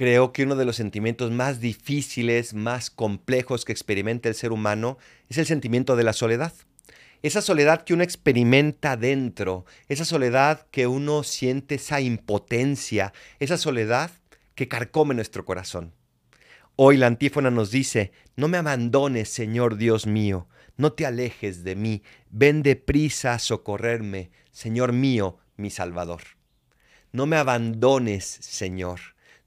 Creo que uno de los sentimientos más difíciles, más complejos que experimenta el ser humano es el sentimiento de la soledad. Esa soledad que uno experimenta dentro, esa soledad que uno siente esa impotencia, esa soledad que carcome nuestro corazón. Hoy la antífona nos dice, no me abandones, Señor Dios mío, no te alejes de mí, ven deprisa a socorrerme, Señor mío, mi Salvador. No me abandones, Señor.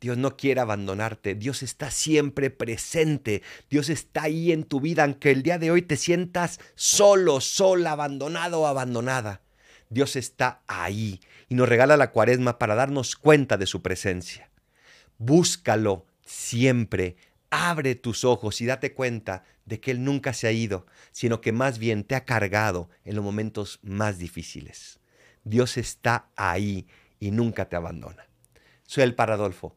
Dios no quiere abandonarte, Dios está siempre presente, Dios está ahí en tu vida, aunque el día de hoy te sientas solo, sola, abandonado o abandonada. Dios está ahí y nos regala la cuaresma para darnos cuenta de su presencia. Búscalo siempre, abre tus ojos y date cuenta de que Él nunca se ha ido, sino que más bien te ha cargado en los momentos más difíciles. Dios está ahí y nunca te abandona. Soy el Paradolfo.